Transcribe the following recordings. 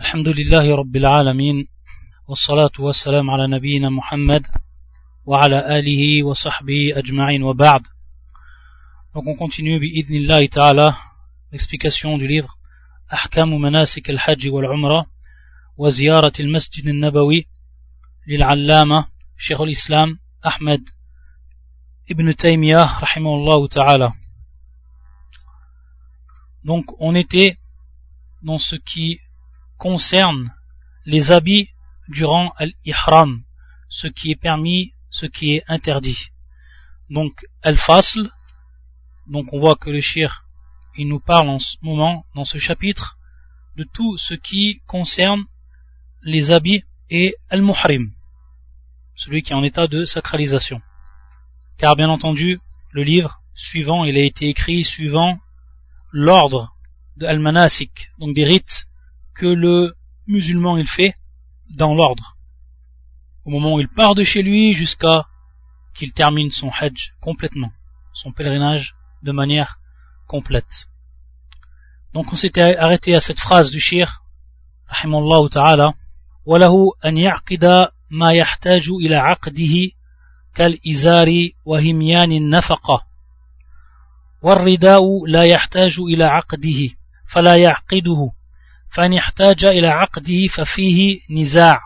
الحمد لله رب العالمين والصلاة والسلام على نبينا محمد وعلى آله وصحبه أجمعين. وبعد Donc on continue bi'idnillahi ta'ala l'explication du livre أحكام مناسك الحج والعمرة وزيارة المسجد النبوي للعلامة شيخ الإسلام أحمد ابن تيمية رحمه الله تعالى Donc on était dans ce qui concerne les habits durant al-ihram, ce qui est permis, ce qui est interdit. Donc al-fasl, donc on voit que le shir, il nous parle en ce moment, dans ce chapitre, de tout ce qui concerne les habits et al-muhrim, celui qui est en état de sacralisation. Car bien entendu, le livre suivant, il a été écrit suivant l'ordre de al-manasik, donc des rites que le musulman il fait dans l'ordre. Au moment où il part de chez lui jusqu'à qu'il termine son hajj complètement, son pèlerinage de manière complète. Donc on s'était arrêté à cette phrase du shir, rahimallahu ta'ala, وله أن يعقد ما يحتاج إلى عقده كالإزار وهميان النفقة والرداء لا يحتاج إلى عقده فلا يعقده فإن احتاج إلى عقده ففيه نزاع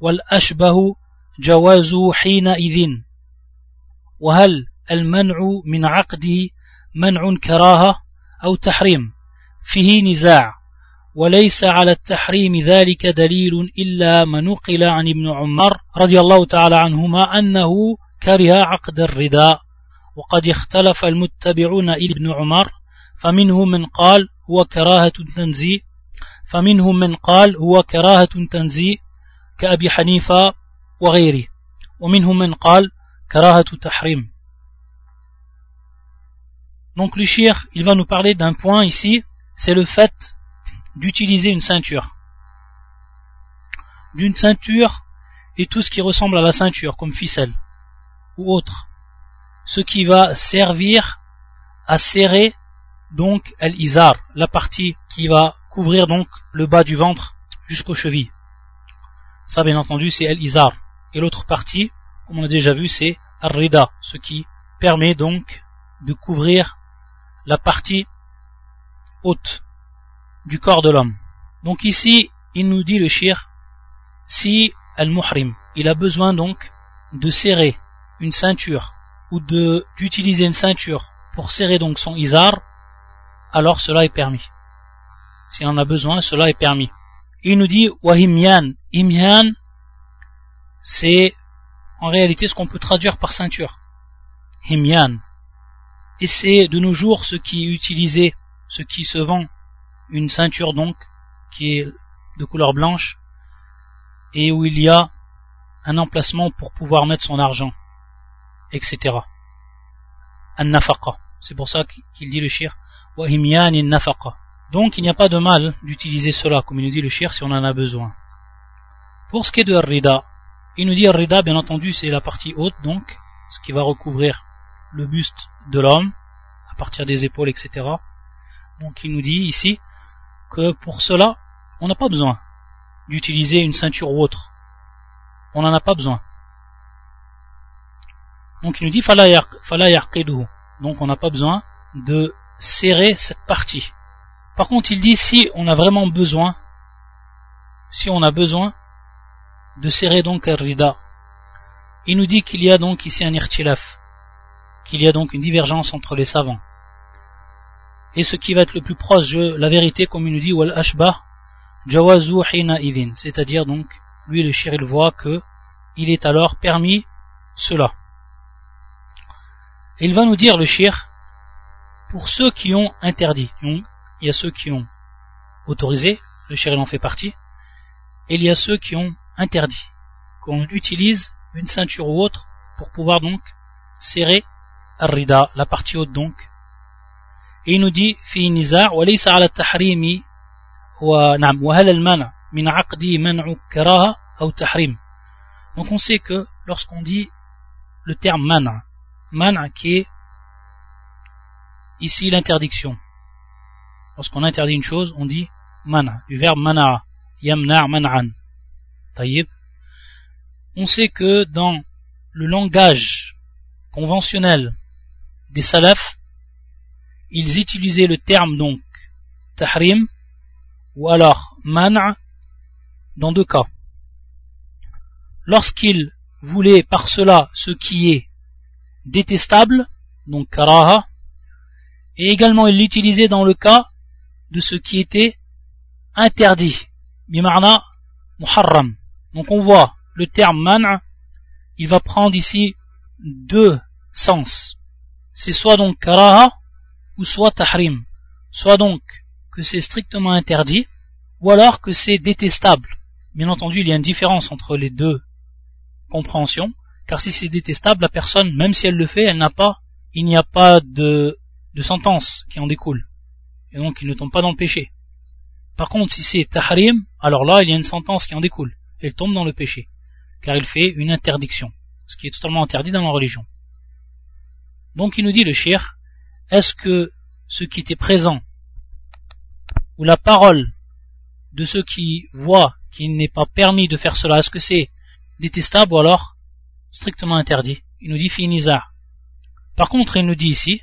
والأشبه جوازه حينئذ. وهل المنع من عقده منع كراهة أو تحريم؟ فيه نزاع وليس على التحريم ذلك دليل إلا ما نقل عن ابن عمر رضي الله تعالى عنهما أنه كره عقد الرداء. وقد اختلف المتبعون إلى ابن عمر فمنهم من قال هو كراهة تنزيه فمنهم من قال هو كراهة تنزيه كأبي حنيفة وغيره ومنهم من قال كراهة تحريم Donc le shir, il va nous parler d'un point ici, c'est le fait d'utiliser une ceinture. D'une ceinture et tout ce qui ressemble à la ceinture, comme ficelle ou autre. Ce qui va servir à serrer donc al-izar, la partie qui va couvrir donc le bas du ventre jusqu'aux chevilles. Ça bien entendu c'est al-izar. Et l'autre partie, comme on a déjà vu, c'est al-rida, ce qui permet donc de couvrir la partie haute du corps de l'homme. Donc ici, il nous dit le shir, si al-muhrim, il a besoin donc de serrer une ceinture ou d'utiliser une ceinture pour serrer donc son izar, alors cela est permis. Si on a besoin, cela est permis. il nous dit wahimyan. Imyan, c'est en réalité ce qu'on peut traduire par ceinture. Himyan. Et c'est de nos jours ce qui est utilisé, ce qui se vend, une ceinture donc, qui est de couleur blanche, et où il y a un emplacement pour pouvoir mettre son argent, etc. An-nafaqa. C'est pour ça qu'il dit le shir, wahimyan in-nafaqa. Donc il n'y a pas de mal d'utiliser cela, comme il nous dit le shir, si on en a besoin. Pour ce qui est de rida, il nous dit rida, bien entendu, c'est la partie haute, donc, ce qui va recouvrir le buste de l'homme, à partir des épaules, etc. Donc il nous dit ici que pour cela, on n'a pas besoin d'utiliser une ceinture ou autre. On n'en a pas besoin. Donc il nous dit fala Donc on n'a pas besoin de serrer cette partie. Par contre, il dit si on a vraiment besoin, si on a besoin de serrer donc un rida, il nous dit qu'il y a donc ici un irtilaf, qu'il y a donc une divergence entre les savants. Et ce qui va être le plus proche de la vérité, comme il nous dit, wal ashbah, jawazu hina idin, c'est-à-dire donc, lui le shir il voit que il est alors permis cela. Il va nous dire le shir, pour ceux qui ont interdit, il y a ceux qui ont autorisé, le shir en fait partie, et il y a ceux qui ont interdit, qu'on utilise une ceinture ou autre pour pouvoir donc serrer rida, la partie haute donc. Et il nous dit, fi niza' wa laysa ala tahrimi wa na'am wa hal al-mana' min 'aqdi man'u karaha ou tahrim. Donc on sait que lorsqu'on dit le terme mana, mana qui est ici l'interdiction, lorsqu'on interdit une chose, on dit mana, du verbe mana. yamna' man'an. On sait que dans le langage conventionnel des salafs, ils utilisaient le terme donc tahrim ou alors man' dans deux cas. Lorsqu'ils voulaient par cela ce qui est détestable, donc karaha, et également ils l'utilisaient dans le cas de ce qui était interdit, bimarna muharram. Donc on voit le terme man', il va prendre ici deux sens. C'est soit donc karaha ou soit tahrim. Soit donc que c'est strictement interdit, ou alors que c'est détestable. Bien entendu, il y a une différence entre les deux compréhensions, car si c'est détestable, la personne, même si elle le fait, elle n'a pas, il n'y a pas de, de sentence qui en découle. Et donc, il ne tombe pas dans le péché. Par contre, si c'est tahrim, alors là, il y a une sentence qui en découle. Elle tombe dans le péché. Car il fait une interdiction. Ce qui est totalement interdit dans la religion. Donc, il nous dit le shir, est-ce que ce qui était présent, ou la parole de ceux qui voient qu'il n'est pas permis de faire cela, est-ce que c'est détestable ou alors strictement interdit? Il nous dit finizar. Par contre, il nous dit ici,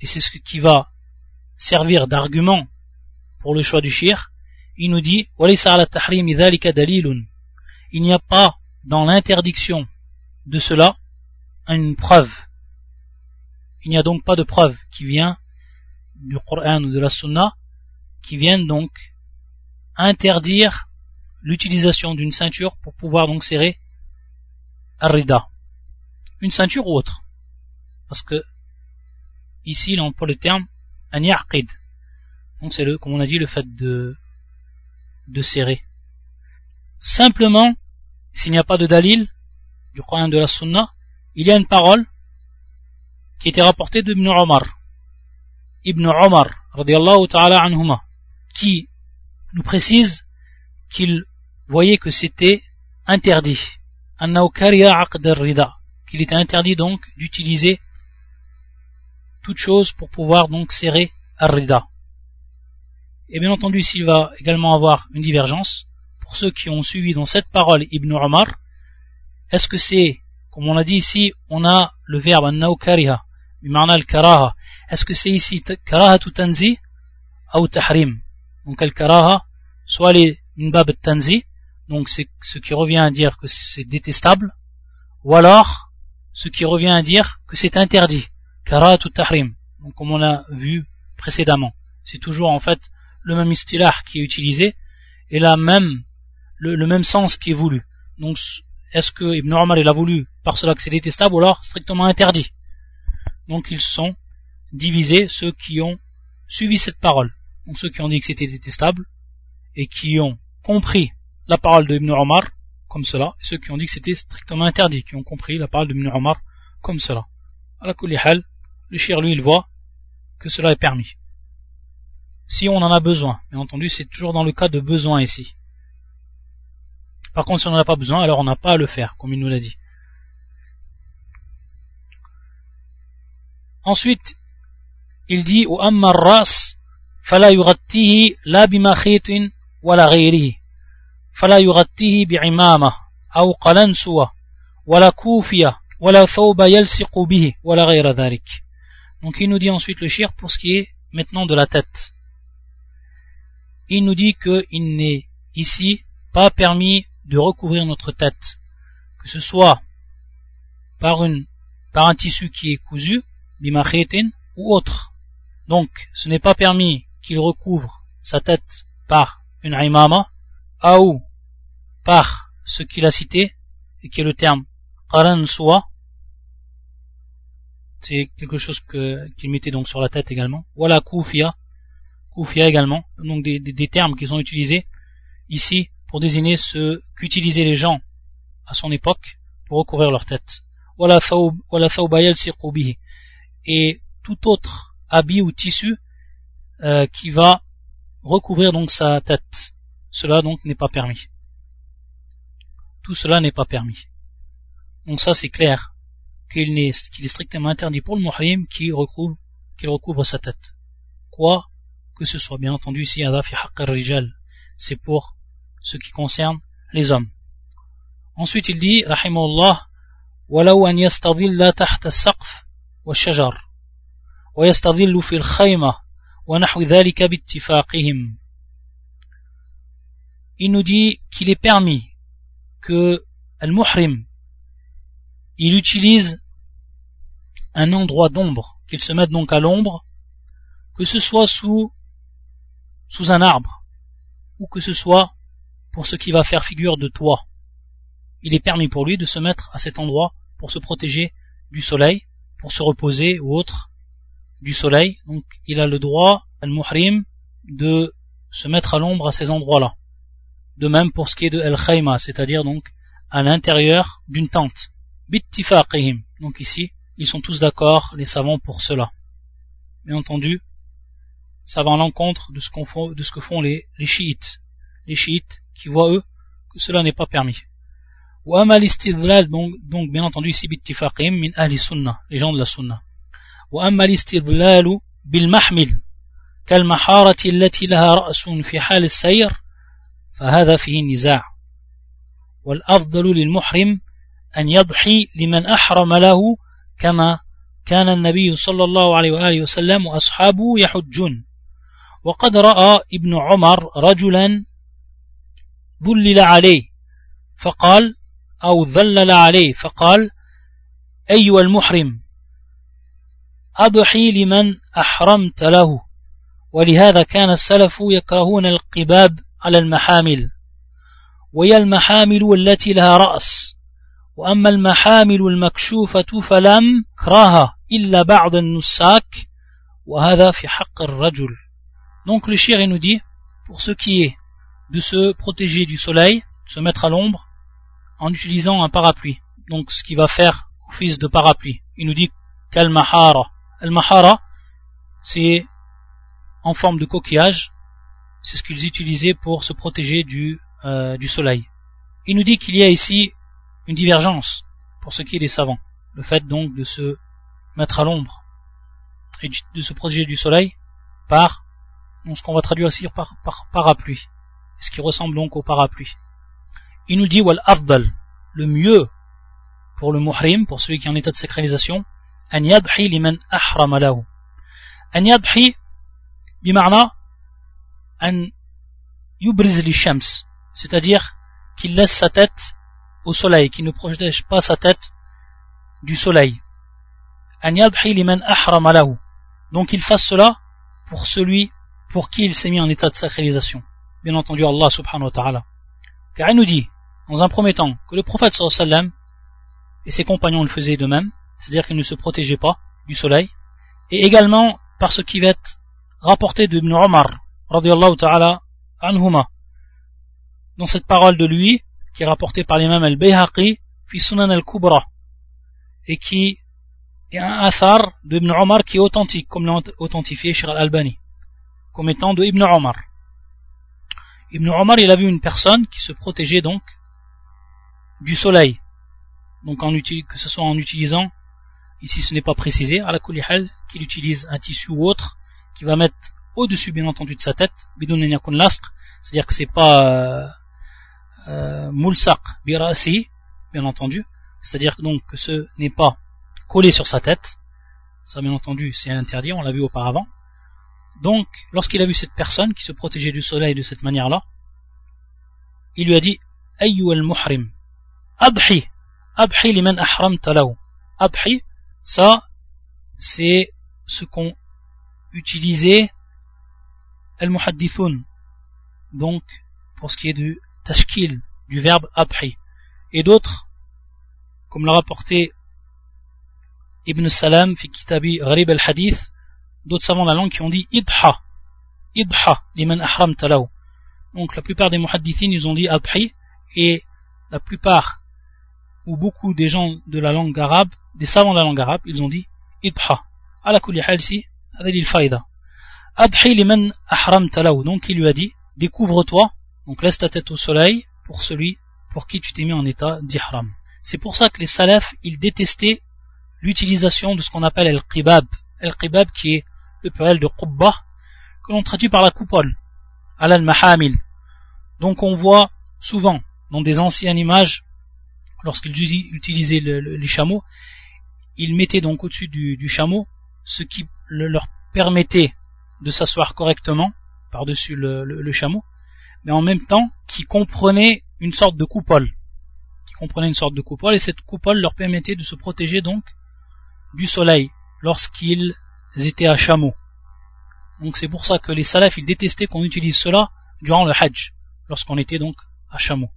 et c'est ce qui va servir d'argument pour le choix du shir, il nous dit il n'y a pas dans l'interdiction de cela une preuve. Il n'y a donc pas de preuve qui vient du Coran ou de la Sunna qui viennent donc interdire l'utilisation d'une ceinture pour pouvoir donc serrer Arrida. Une ceinture ou autre. Parce que ici il emploie le terme an Donc c'est le, comme on a dit, le fait de, de serrer. Simplement, s'il n'y a pas de dalil du Coran de la Sunna, il y a une parole qui était rapportée de Ibn Omar. Ibn Omar, radiallahu ta'ala anhuma, qui nous précise qu'il voyait que c'était interdit. Qu'il était interdit donc d'utiliser toute chose pour pouvoir donc serrer Ar-Rida. Et bien entendu, s'il va également avoir une divergence, pour ceux qui ont suivi dans cette parole Ibn Omar, est-ce que c'est, comme on l'a dit ici, on a le verbe annao kariha, karaha, est-ce que c'est ici karaha tanzi ou tahrim? Donc al-karaha, soit les bab tanzi, donc c'est ce qui revient à dire que c'est détestable, ou alors ce qui revient à dire que c'est interdit, karaha tahrim, donc comme on l'a vu précédemment. C'est toujours en fait le même istilah qui est utilisé et la même, le, même sens qui est voulu. Donc est-ce que Ibn Omar il a voulu par cela que c'est détestable ou alors strictement interdit? Donc ils sont divisés ceux qui ont suivi cette parole. Donc ceux qui ont dit que c'était détestable et qui ont compris la parole de Ibn Omar comme cela, et ceux qui ont dit que c'était strictement interdit, qui ont compris la parole de Ibn Omar comme cela. À le shir lui il voit que cela est permis. Si on en a besoin, bien entendu c'est toujours dans le cas de besoin ici. Par contre si on n'en a pas besoin, alors on n'a pas à le faire, comme il nous l'a dit. Ensuite, il dit au ammar ras fala yughatihi la bima khitin wala ghayrihi fala yughatihi bi'imama aw qalansuwa wala kufiya wala thawba yalsiqu bihi wala ghayra dhalik donc il nous dit ensuite le shir pour ce qui est maintenant de la tête. Il nous dit qu'il n'est ici pas permis de recouvrir notre tête, que ce soit par, une, par un tissu qui est cousu, bimachetin, ou autre. Donc ce n'est pas permis qu'il recouvre sa tête par une aimama, ou par ce qu'il a cité, et qui est le terme qaran c'est quelque chose qu'il mettait donc sur la tête également. Voilà koufia, koufia également, donc des, termes qui sont utilisés ici pour désigner ce qu'utilisaient les gens à son époque pour recouvrir leur tête. Voilà et tout autre habit ou tissu euh, qui va recouvrir donc sa tête. Cela donc n'est pas permis. Tout cela n'est pas permis. Donc ça c'est clair qu'il est, strictement interdit pour le muhrim qu'il recouvre, qu'il recouvre sa tête. Quoi que ce soit, bien entendu, ici, c'est pour ce qui concerne les hommes. Ensuite il dit, rahimahullah, ولو أن يستظل تحت السقف والشجر ويستظل في الخيمة ونحو ذلك باتفاقهم il nous dit qu'il est permis que al-muhrim il utilise un endroit d'ombre, qu'il se mette donc à l'ombre, que ce soit sous, sous un arbre, ou que ce soit pour ce qui va faire figure de toit. Il est permis pour lui de se mettre à cet endroit pour se protéger du soleil, pour se reposer ou autre du soleil. Donc il a le droit, al-muhrim, de se mettre à l'ombre à ces endroits-là. De même pour ce qui est de al-khayma, c'est-à-dire donc à l'intérieur d'une tente Bittifaqihim. Donc ici, ils sont tous d'accord, les savants, pour cela. Bien entendu, ça va à l'encontre de, ce de ce que font les, les chiites. Les chiites qui voient eux que cela n'est pas permis. donc, donc bien entendu ici bittifaqihim min ahli sunnah, les gens de la sunnah. وأما الاستدلال بالمحمل كالمحارة التي لها رأس في حال السير فهذا فيه نزاع والأفضل للمحرم أن يضحي لمن أحرم له كما كان النبي صلى الله عليه وآله وسلم وأصحابه يحجون. وقد رأى ابن عمر رجلا ذلل عليه فقال أو ذلل عليه فقال أيها المحرم أضحي لمن أحرمت له. ولهذا كان السلف يكرهون القباب على المحامل وهي المحامل التي لها رأس. وأما المحامل المكشوفة فلم كراها إلا بعض النساك وهذا في حق الرجل Donc le shir nous dit, pour ce qui est de se protéger du soleil, de se mettre à l'ombre, en utilisant un parapluie. Donc ce qui va faire office de parapluie. Il nous dit Kalmahara. Al-Mahara, c'est en forme de coquillage. C'est ce qu'ils utilisaient pour se protéger du, euh, du soleil. Il nous dit qu'il y a ici une divergence pour ce qui est des savants. Le fait donc de se mettre à l'ombre et de se protéger du soleil par ce qu'on va traduire ici par, par parapluie. Ce qui ressemble donc au parapluie. Il nous dit wal afdal, le mieux pour le muhrim, pour celui qui est en état de sacralisation, an yadhi liman. An yadhi an yubriz shams, c'est-à-dire qu'il laisse sa tête au soleil, qu'il ne protège pas sa tête du soleil. Donc il fasse cela pour celui pour qui il s'est mis en état de sacralisation. Bien entendu Allah subhanahu wa ta'ala. Car il nous dit, dans un premier temps, que le prophète sallallahu et ses compagnons le faisaient de même, c'est-à-dire qu'ils ne se protégeaient pas du soleil, et également par ce qui va être rapporté de Ibn Omar, radiallahu ta'ala anhuma, dans cette parole de lui, qui est rapportée par l'imam al-Bayhaqi, fi sunan al-Kubra, et qui est un athar de Ibn Omar qui est authentique, comme l'a authentifié Shir al-Albani, comme étant de Ibn Omar. Ibn Omar, il a vu une personne qui se protégeait donc du soleil, donc en, que ce soit en utilisant Ici, ce n'est pas précisé. À la kulihal, qu'il utilise un tissu ou autre, qui va mettre au-dessus, bien entendu, de sa tête, bidon c'est-à-dire que c'est pas euh mulsaq birasi, bien entendu, c'est-à-dire donc que ce n'est pas collé sur sa tête. Ça, bien entendu, c'est interdit, on l'a vu auparavant. Donc, lorsqu'il a vu cette personne qui se protégeait du soleil de cette manière-là, il lui a dit Ayyu al-muhrim, abhi, abhi liman ahram talaw. Abhi, ça, c'est ce qu'ont utilisé al-muhaddithun. Donc, pour ce qui est du tashkil, du verbe abhi. Et d'autres, comme l'a rapporté Ibn Salam, fi kitabi Gharib al-Hadith, d'autres savants de la langue qui ont dit idha, idha, liman ahram talaw. Donc la plupart des muhaddithines, ils ont dit abhi, et la plupart, ou beaucoup des gens de la langue arabe, des savants de la langue arabe, ils ont dit idha. Ala kulli hal ici, avec il faïda. Adhi liman ahram talaw. Donc il lui a dit, découvre-toi, donc laisse ta tête au soleil pour celui pour qui tu t'es mis en état d'ihram. C'est pour ça que les salafs, ils détestaient l'utilisation de ce qu'on appelle el-qibab. El-qibab qui est le pluriel de qubba, que l'on traduit par la coupole. Al-mahamil. Donc on voit souvent dans des anciennes images, lorsqu'ils utilisaient les chameaux, ils mettaient donc au-dessus du, chameau ce qui leur permettait de s'asseoir correctement par-dessus le, chameau, mais en même temps qui comprenait une sorte de coupole, qui comprenait une sorte de coupole, et cette coupole leur permettait de se protéger donc du soleil lorsqu'ils étaient à chameau. Donc c'est pour ça que les salafs ils détestaient qu'on utilise cela durant le hajj, lorsqu'on était donc à chameau.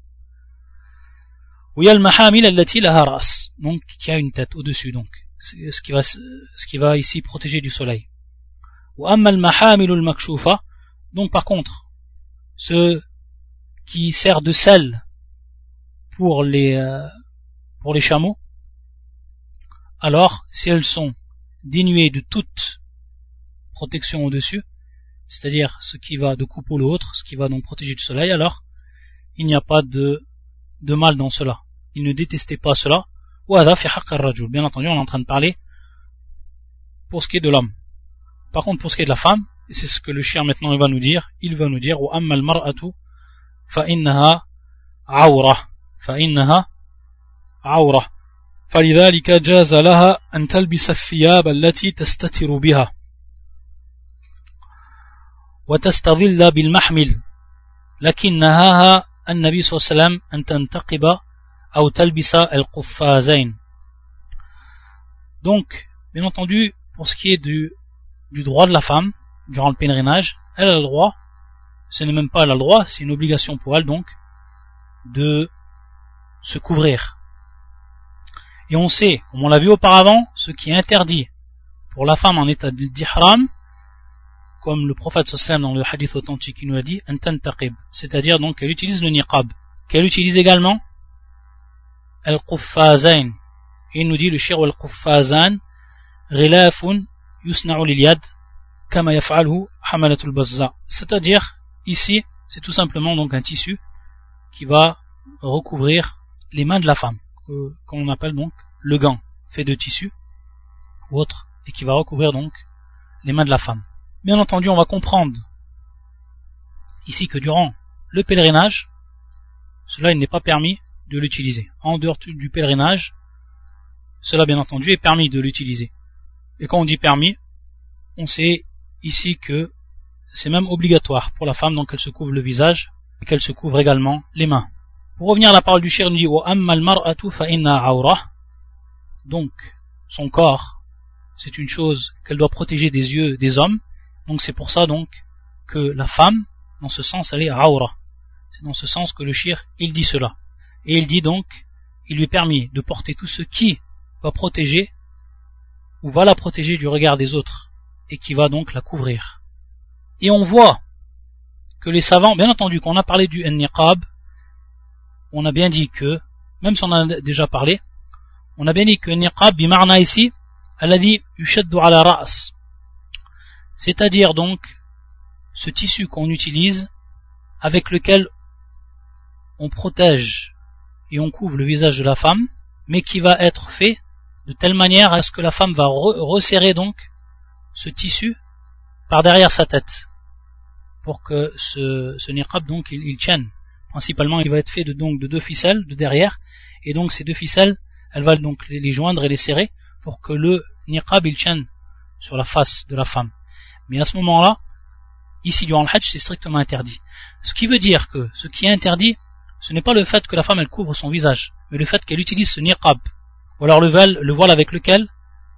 Donc qui a une tête au-dessus donc, ce qui va ce qui va ici protéger du soleil. Donc par contre, ce qui sert de sel pour les euh, pour les chameaux, alors si elles sont dénuées de toute protection au-dessus, c'est-à-dire ce qui va de coupe ou l'autre, ce qui va donc protéger du soleil, alors il n'y a pas de, de mal dans cela. Il ne détestait pas cela. Bien entendu, on est en train de parler pour ce qui est de l'homme. Par contre, pour ce qui est de la femme, et c'est ce que le chien maintenant il va nous dire, il va nous dire فإنها عورة فإنها عورة فلذلك جاز لها أن تلبس الثياب التي تستتر بها وتستظل بالمحمل لكن نهاها النبي صلى الله عليه وسلم أن تنتقب أو تلبس القفازين Donc, bien entendu, pour ce qui est du, du droit de la femme, durant le pèlerinage, elle a le droit, ce n'est même pas elle a le droit, c'est une obligation pour elle donc, de se couvrir. Et on sait, comme on l'a vu auparavant, ce qui est interdit pour la femme en état d'ihram, comme le prophète sallam dans le hadith authentique nous a dit, c'est-à-dire donc qu'elle utilise le niqab, qu'elle utilise également al-quffazain. Et il nous dit le shir al-quffazan, ghilafun yusna'u lil C'est-à-dire, ici, c'est tout simplement donc un tissu qui va recouvrir les mains de la femme, qu'on appelle donc le gant, fait de tissu ou autre, et qui va recouvrir donc les mains de la femme. Bien entendu, on va comprendre ici que durant le pèlerinage, cela n'est pas permis de l'utiliser. En dehors du pèlerinage, cela bien entendu est permis de l'utiliser. Et quand on dit permis, on sait ici que c'est même obligatoire pour la femme, donc elle se couvre le visage et qu'elle se couvre également les mains. Pour revenir à la parole du shir, nous dit donc son corps, c'est une chose qu'elle doit protéger des yeux des hommes, donc c'est pour ça donc que la femme, dans ce sens, elle est aura. C'est dans ce sens que le shir, il dit cela. Et il dit donc, il lui est permis de porter tout ce qui va protéger ou va la protéger du regard des autres et qui va donc la couvrir. Et on voit que les savants, bien entendu, qu'on a parlé du niqab, on a bien dit que, même si on en a déjà parlé, on a bien dit que niqab bimarna ici, elle a dit yushaddu ala. C'est-à-dire donc ce tissu qu'on utilise avec lequel on protège et on couvre le visage de la femme, mais qui va être fait de telle manière à ce que la femme va resserrer donc ce tissu par derrière sa tête pour que ce, ce niqab donc il, tienne. Principalement, il va être fait de donc de deux ficelles de derrière et donc ces deux ficelles, elles vont donc les, joindre et les serrer pour que le niqab il tienne sur la face de la femme. Mais à ce moment-là, ici durant le c'est strictement interdit. Ce qui veut dire que ce qui est interdit, ce n'est pas le fait que la femme elle couvre son visage, mais le fait qu'elle utilise ce niqab, ou alors le voile avec lequel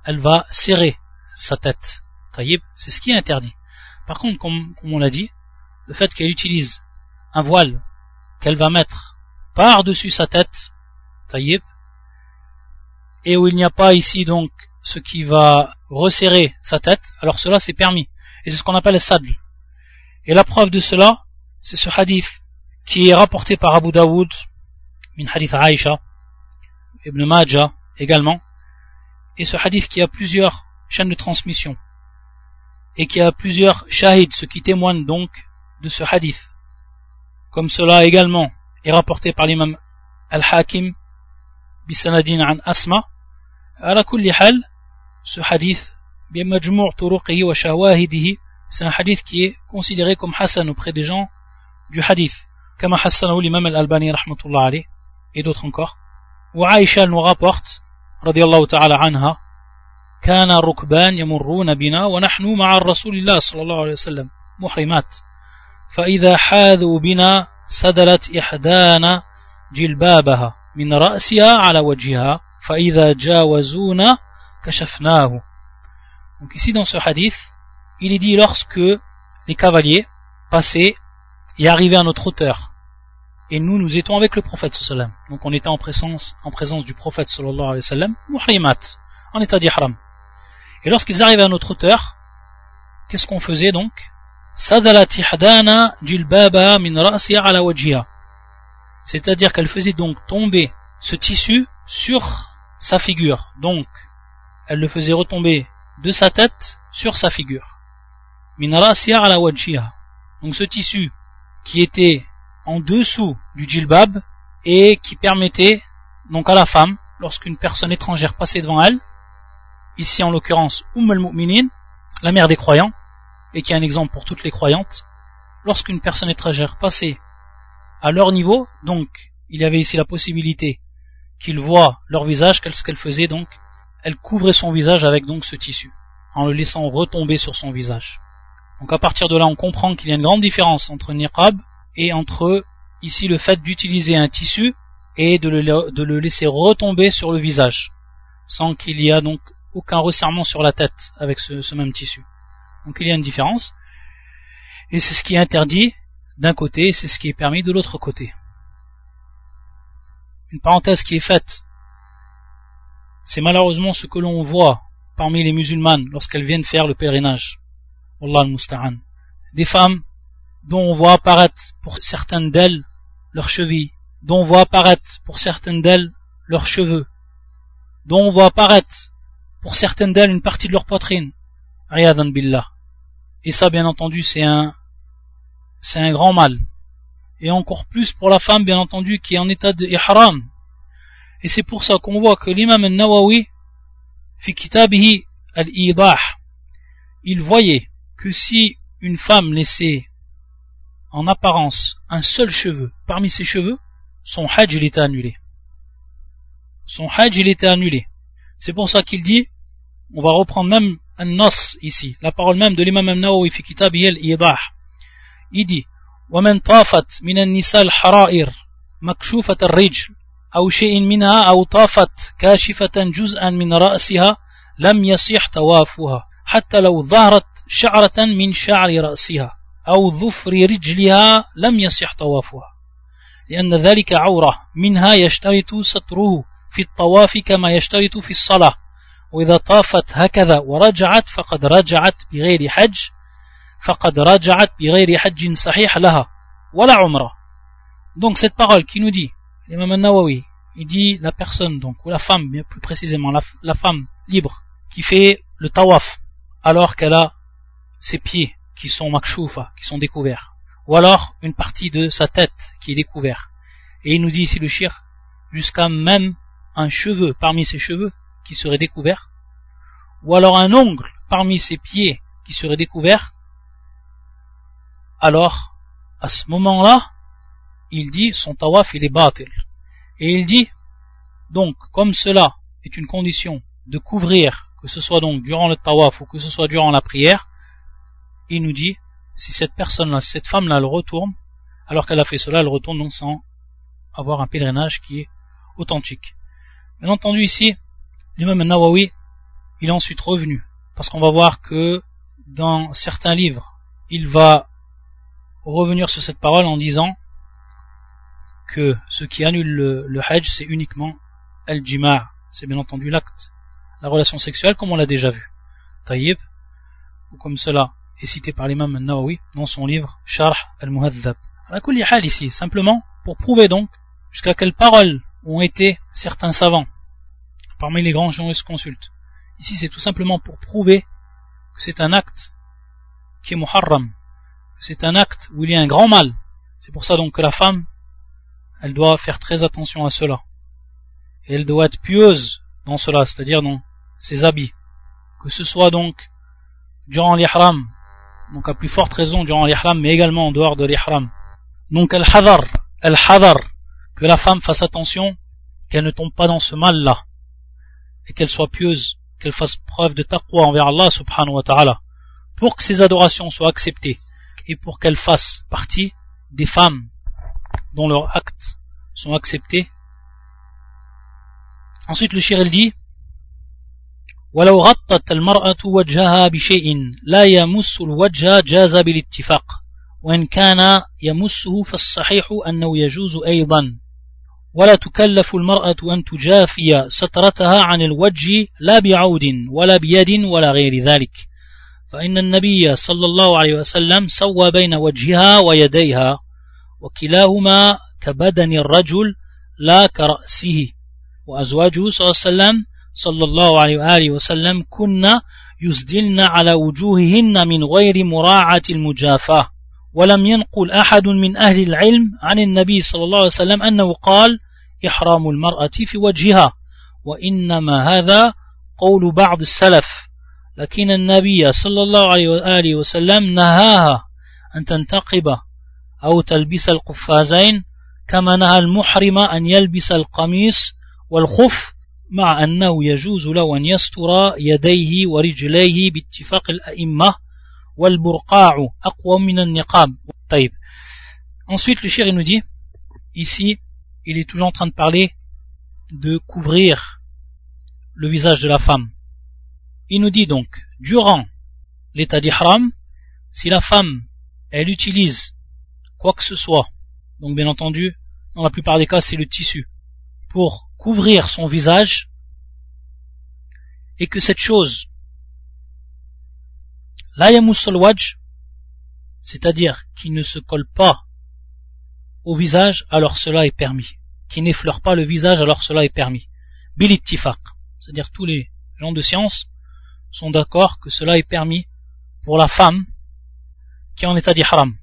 elle va serrer sa tête. C'est ce qui est interdit. Par contre, comme, on l'a dit, le fait qu'elle utilise un voile qu'elle va mettre par-dessus sa tête, taïb, et où il n'y a pas ici donc ce qui va resserrer sa tête, alors cela c'est permis. Et c'est ce qu'on appelle le sadl. Et la preuve de cela, c'est ce hadith qui est rapporté par Abu Daoud, min hadith Aisha, Ibn Majah également, et ce hadith qui a plusieurs chaînes de transmission, et qui a plusieurs shahid, ce qui témoigne donc de ce hadith. Comme cela également est rapporté par l'imam Al-Hakim bisanadin an Asma. ala kulli hal, ce hadith, bien majmour turuqihi wa shawahidihi, c'est un hadith qui est considéré comme Hassan auprès des gens du hadith, comme Hassan ou l'imam Al-Albani rahmatullah et d'autres encore. Ou Aïcha nous rapporte, radiallahu ta'ala anha, كان الركبان يمرون بنا ونحن مع الرسول الله صلى الله عليه وسلم محرمات فإذا حاذوا بنا سدلت إحدانا جلبابها من رأسها على وجهها فإذا جاوزونا كشفناه Donc ici dans ce hadith, il est dit lorsque les cavaliers passaient et arrivaient à notre hauteur. Et nous, nous étions avec le prophète sallam. Donc on était en présence, en présence du prophète sallallahu alayhi wa sallam, muhrimat, en état d'ihram. Et lorsqu'ils arrivaient à notre hauteur, qu'est-ce qu'on faisait donc? C'est-à-dire qu'elle faisait donc tomber ce tissu sur sa figure. Donc, elle le faisait retomber de sa tête sur sa figure. Donc ce tissu qui était en dessous du djilbab et qui permettait donc à la femme, lorsqu'une personne étrangère passait devant elle, ici en l'occurrence Umm al-Mu'minin, la mère des croyants, et qui est un exemple pour toutes les croyantes, lorsqu'une personne étrangère passait à leur niveau, donc il y avait ici la possibilité qu'ils voient leur visage, qu'est-ce qu'elle faisait donc Elle couvrait son visage avec donc ce tissu, en le laissant retomber sur son visage. Donc à partir de là, on comprend qu'il y a une grande différence entre niqab et entre ici le fait d'utiliser un tissu et de le, laisser retomber sur le visage, sans qu'il y a donc aucun resserrement sur la tête avec ce, même tissu. Donc il y a une différence. Et c'est ce qui est interdit d'un côté, c'est ce qui est permis de l'autre côté. Une parenthèse qui est faite, c'est malheureusement ce que l'on voit parmi les musulmanes lorsqu'elles viennent faire le pèlerinage. Allah musta'an. Des femmes dont on voit apparaître pour certaines d'elles leurs chevilles, dont on voit apparaître pour certaines d'elles leurs cheveux, dont on voit apparaître pour certaines d'elles une partie de leur poitrine. Riyadan billah. Et ça, bien entendu, c'est un, c'est un grand mal. Et encore plus pour la femme, bien entendu, qui est en état de ihram. Et c'est pour ça qu'on voit que l'imam al-Nawawi, fi kitabihi al-idah, il voyait que si une femme laissait en apparence un seul cheveu parmi ses cheveux, son hajj il était annulé. Son hajj il était annulé. C'est pour ça qu'il dit on va reprendre même un nos ici, la parole même de l'imam al-Nawawi fi kitab al-Idah. Il dit ومن طافت من النساء الحرائر مكشوفة الرجل أو شيء منها أو طافت كاشفة جزءا من رأسها لم يصح توافها حتى لو ظهرت شعرة من شعر رأسها أو ظفر رجلها لم يصح طوافها لأن ذلك عورة. منها يشترط ستره في الطواف كما يشترط في الصلاة. وإذا طافت هكذا ورجعت فقد رجعت بغير حج فقد رجعت بغير حج صحيح لها ولا عمره donc cette parole qui nous dit l'imam al-Nawawi il dit la personne donc ou la femme bien plus précisément la, la femme libre qui fait le tawaf alors qu'elle a ses pieds qui sont makshoufa, qui sont découverts ou alors une partie de sa tête qui est découverte et il nous dit ici le shir jusqu'à même un cheveu parmi ses cheveux qui serait découvert, ou alors un ongle parmi ses pieds qui serait découvert, alors, à ce moment-là, il dit son tawaf il est batil. Et il dit, donc, comme cela est une condition de couvrir, que ce soit donc durant le tawaf ou que ce soit durant la prière, il nous dit, si cette personne-là, cette femme-là, elle retourne, alors qu'elle a fait cela, elle retourne donc sans avoir un pèlerinage qui est authentique. Bien entendu ici, l'imam Nawawi, il est ensuite revenu, parce qu'on va voir que dans certains livres, il va revenir sur cette parole en disant que ce qui annule le, hajj, c'est uniquement al-jima' c'est bien entendu l'acte, la relation sexuelle, comme on l'a déjà vu. Taïb, ou comme cela est cité par l'imam Nawawi dans son livre Sharh al-Muhaddab. Hal ici, simplement pour prouver donc jusqu'à quelles paroles ont été certains savants parmi les grands consultent. Ici, c'est tout simplement pour prouver que c'est un acte qui est muharram, c'est un acte où il y a un grand mal. C'est pour ça donc que la femme, elle doit faire très attention à cela. Et elle doit être pieuse dans cela, c'est-à-dire dans ses habits. Que ce soit donc durant l'ihram, donc à plus forte raison durant l'ihram, mais également en dehors de l'ihram. Donc al-hadar, al-hadar, que la femme fasse attention qu'elle ne tombe pas dans ce mal-là et qu'elle soit pieuse, qu'elle fasse preuve de taqwa envers Allah subhanahu wa ta'ala pour que ses adorations soient acceptées et pour qu'elle fasse partie des femmes dont leurs actes sont acceptés. Ensuite le shir il dit ولو غطت المرأة وجهها بشيء لا يمس الوجه جاز بالاتفاق وإن كان يمسه فالصحيح أنه يجوز أيضا ولا تكلف المرأة أن تجافي سترتها عن الوجه لا بعود ولا بيد ولا غير ذلك. فإن النبي صلى الله عليه وسلم سوى بين وجهها ويديها وكلاهما كبدن الرجل لا كرأسه. وأزواجه صلى الله عليه وسلم صلى الله عليه وآله وسلم كنا يسدلن على وجوههن من غير مراعاة المجافاة. ولم ينقل أحد من أهل العلم عن النبي صلى الله عليه وسلم أنه قال إحرام المرأة في وجهها وإنما هذا قول بعض السلف. لكن النبي صلى الله عليه وآله وسلم نهاها أن تنتقب أو تلبس القفازين كما نهى المحرم أن يلبس القميص والخف مع أنه يجوز له أن يستر يديه ورجليه باتفاق الأئمة والبرقاع أقوى من النقاب. طيب. Ensuite le shir nous dit ici il est toujours en train de parler de couvrir le visage de la femme. Il nous dit donc durant l'état d'ihram si la femme elle utilise quoi que ce soit donc bien entendu dans la plupart des cas c'est le tissu pour couvrir son visage et que cette chose la c'est-à-dire qui ne se colle pas au visage, alors cela est permis. Qui n'effleure pas le visage, alors cela est permis. Bilittifaq, c'est-à-dire tous les gens de science sont d'accord que cela est permis pour la femme qui est en état d'ihram.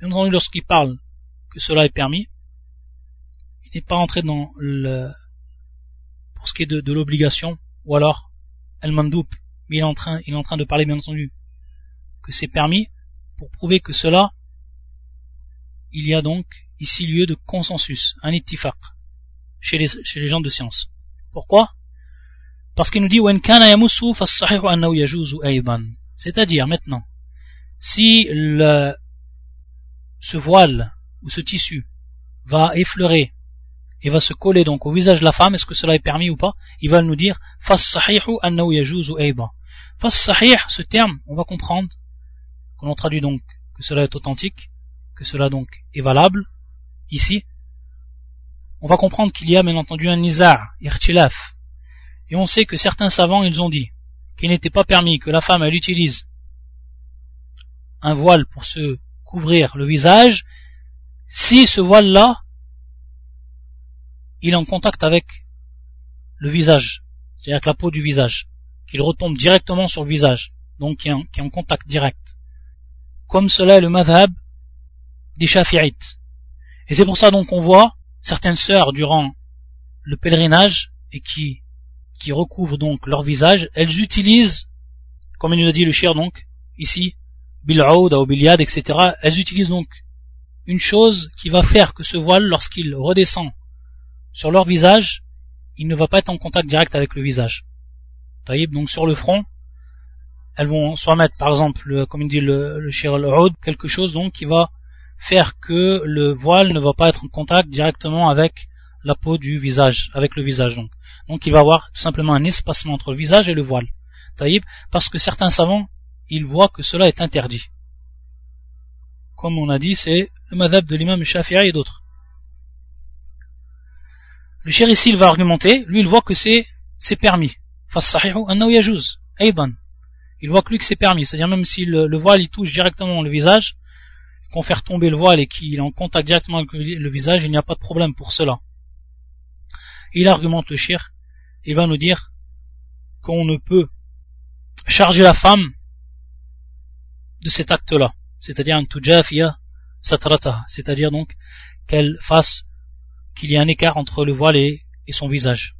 Bien entendu, lorsqu'il parle que cela est permis, il n'est pas entré dans le, pour ce qui est de, l'obligation, ou alors, el mandoub, mais il est en train, il est en train de parler, bien entendu, que c'est permis, pour prouver que cela, il y a donc ici lieu de consensus, un ittifaq, chez les, gens de science. Pourquoi? Parce qu'il nous dit c'est-à-dire maintenant, si ce voile ou ce tissu va effleurer et va se coller donc au visage de la femme, est-ce que cela est permis ou pas? Il va nous dire ce terme, on va comprendre, qu'on traduit donc que cela est authentique, que cela donc est valable, ici, on va comprendre qu'il y a bien entendu un nizar, irtilaf, et on sait que certains savants, ils ont dit qu'il n'était pas permis que la femme, elle utilise un voile pour se couvrir le visage, si ce voile-là il est en contact avec le visage, c'est-à-dire avec la peau du visage, qu'il retombe directement sur le visage, donc qui est en, contact direct. Comme cela est le madhab des shafi'ites. Et c'est pour ça donc qu'on voit certaines sœurs durant le pèlerinage et qui, qui recouvrent donc leur visage, elles utilisent, comme il nous a dit le shir donc, ici, bil'aoud ou bilyad, etc., elles utilisent donc une chose qui va faire que ce voile, lorsqu'il redescend sur leur visage, il ne va pas être en contact direct avec le visage. Donc sur le front, elles vont soit mettre par exemple, comme il dit le, le quelque chose donc qui va faire que le voile ne va pas être en contact directement avec la peau du visage, avec le visage donc. Donc il va avoir tout simplement un espacement entre le visage et le voile. parce que certains savants, ils voient que cela est interdit. Comme on a dit, c'est le madhab de l'imam Shafi'i et d'autres. Le cher ici, il va argumenter, lui, il voit que c'est, c'est permis. Il voit que lui que c'est permis, c'est-à-dire même si le, voile il touche directement le visage, qu'on fait tomber le voile et qu'il en contact directement le visage, il n'y a pas de problème pour cela. Il argumente le shir, il va nous dire qu'on ne peut charger la femme de cet acte-là, c'est-à-dire un satrata, c'est-à-dire donc qu'elle fasse qu'il y a un écart entre le voile et, son visage.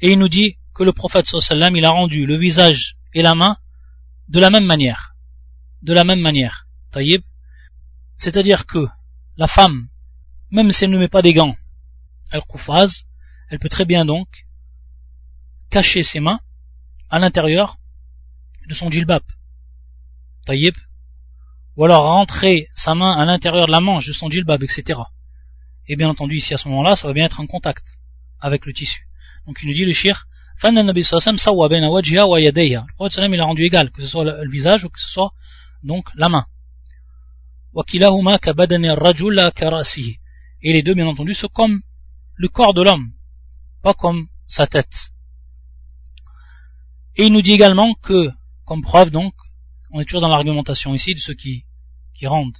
Et il nous dit que le prophète sallam il a rendu le visage et la main de la même manière. De la même manière. Taïb. c'est-à-dire que la femme, même si elle ne met pas des gants, elle koufaz, elle peut très bien donc cacher ses mains à l'intérieur de son djilbab. Taïb. Ou alors rentrer sa main à l'intérieur de la manche de son djilbab, etc. Et bien entendu, ici à ce moment-là, ça va bien être en contact avec le tissu. Donc il nous dit le shir, le prophète il a rendu égal, que ce soit le visage ou que ce soit donc la main. Et les deux, bien entendu, sont comme le corps de l'homme, pas comme sa tête. Et il nous dit également que, comme preuve donc, on est toujours dans l'argumentation ici de ceux qui, qui rendent,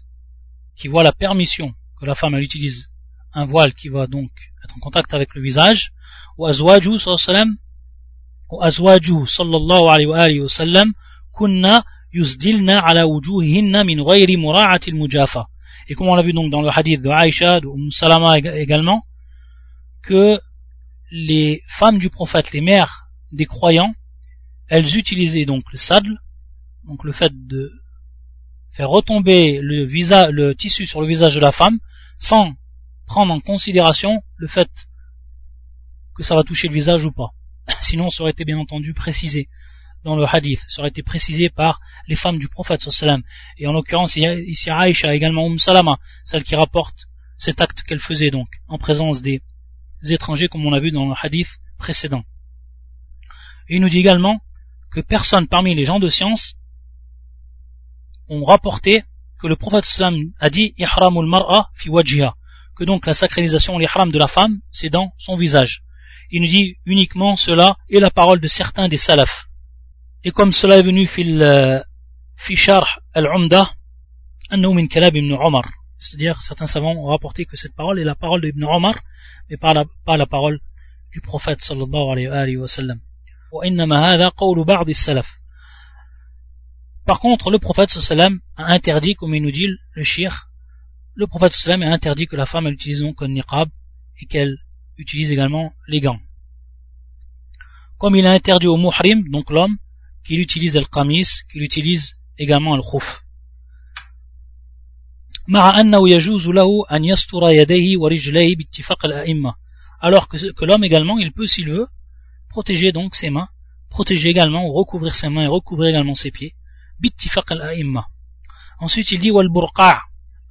qui voient la permission que la femme elle utilise un voile qui va donc être en contact avec le visage, ou azwaju sallallahu alayhi wa sallam, kunna yusdilna ala wujuhihinna min ghayri mura'atil mujafa. Et comme on l'a vu donc dans le hadith de Aïcha, de Umm Salama également, que les femmes du prophète, les mères des croyants, elles utilisaient donc le sadl, donc le fait de faire retomber le, le tissu sur le visage de la femme, sans prendre en considération le fait que ça va toucher le visage ou pas. Sinon, ça aurait été bien entendu précisé dans le hadith, ça aurait été précisé par les femmes du prophète. Et en l'occurrence, ici Aïcha, également Umm Salama, celle qui rapporte cet acte qu'elle faisait donc, en présence des étrangers, comme on l'a vu dans le hadith précédent. Il nous dit également que personne parmi les gens de science ont rapporté que le prophète sallam a dit ihramul mar'a fi que donc la sacralisation, l'ihram de la femme, c'est dans son visage il nous dit uniquement cela est la parole de certains des salafs. Et comme cela est venu fi sharh al-umda, min kalab ibn Omar. C'est-à-dire, certains savants ont rapporté que cette parole est la parole d'Ibn Omar, mais pas la, parole du prophète sallallahu alayhi wa sallam. Par contre, le prophète sallam a interdit, comme il nous dit le shir, le prophète sallam a interdit que la femme utilise donc un niqab et qu'elle utilise également les gants. Comme il a interdit au muhrim, donc l'homme, qu'il utilise le qamis, qu'il utilise également le khuf. alors que, que l'homme également il peut s'il veut protéger donc ses mains protéger également ou recouvrir ses mains et recouvrir également ses pieds ensuite il dit wal burqa'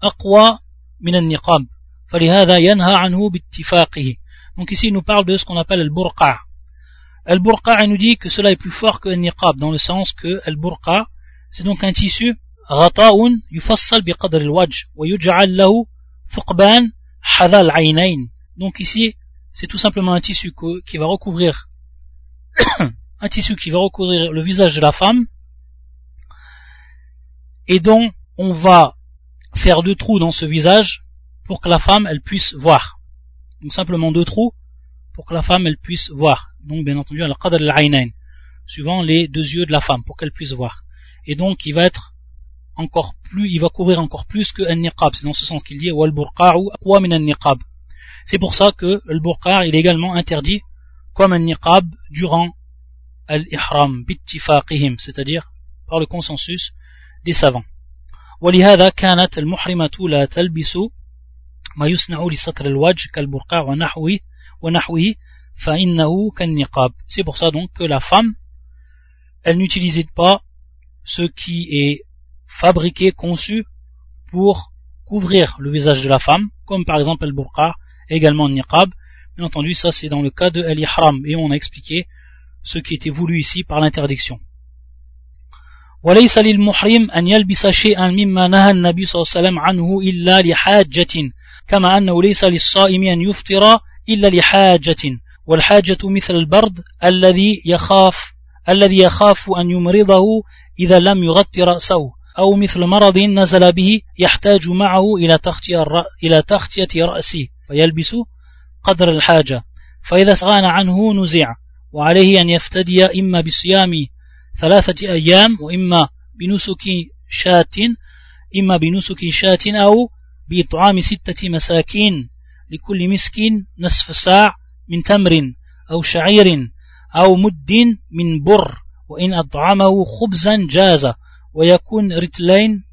aqwa min al-niqab فلهذا ينهى عنه باتفاقه donc ici, il nous parle de ce qu'on appelle le burqa. El burqa, il nous dit que cela est plus fort que le niqab, dans le sens que el burqa, c'est donc un tissu غطاء يفصل بقدر الوجه ويجعل له ثقبان حذا العينين donc ici c'est tout simplement un tissu qui va recouvrir un tissu qui va recouvrir le visage de la femme et dont on va faire deux trous dans ce visage pour que la femme elle puisse voir donc simplement deux trous pour que la femme elle puisse voir. Donc bien entendu al-qadr al suivant les deux yeux de la femme pour qu'elle puisse voir. Et donc il va être encore plus, il va couvrir encore plus que un niqab. C'est dans ce sens qu'il dit wal aqwa min niqab. C'est pour ça que le burqa il est également interdit comme un niqab durant al-ihram bittifaqihim, c'est-à-dire par le consensus des savants. ولهذا كانت المحرمة لا تلبس ما يصنع لسطر الوجه كالبرقع ونحوه ونحوه فإنه كالنقاب c'est pour ça donc que la femme elle n'utilisait pas ce qui est fabriqué, conçu pour couvrir le visage de la femme, comme par exemple le burqa, également le niqab. Bien entendu, ça c'est dans le cas de al-ihram, et on a expliqué ce qui était voulu ici par l'interdiction. وليس للمحرم أن يلبس شيئا مما نهى النبي صلى الله عليه وسلم عنه إلا لحاجة كما أنه ليس للصائم أن يفطر إلا لحاجة والحاجة مثل البرد الذي يخاف الذي يخاف أن يمرضه إذا لم يغطي رأسه أو مثل مرض نزل به يحتاج معه إلى تغطية إلى تغطية رأسه فيلبس قدر الحاجة. فإذا سغان عنه نزع وعليه أن يفتدي إما بصيام ثلاثة أيام وإما بنسك شاة إما بنسك شاة أو بإطعام ستة مساكين لكل مسكين نصف ساع. من تمر أو شعير أو مد من بر وإن أطعمه خبزا جاز ويكون رتلين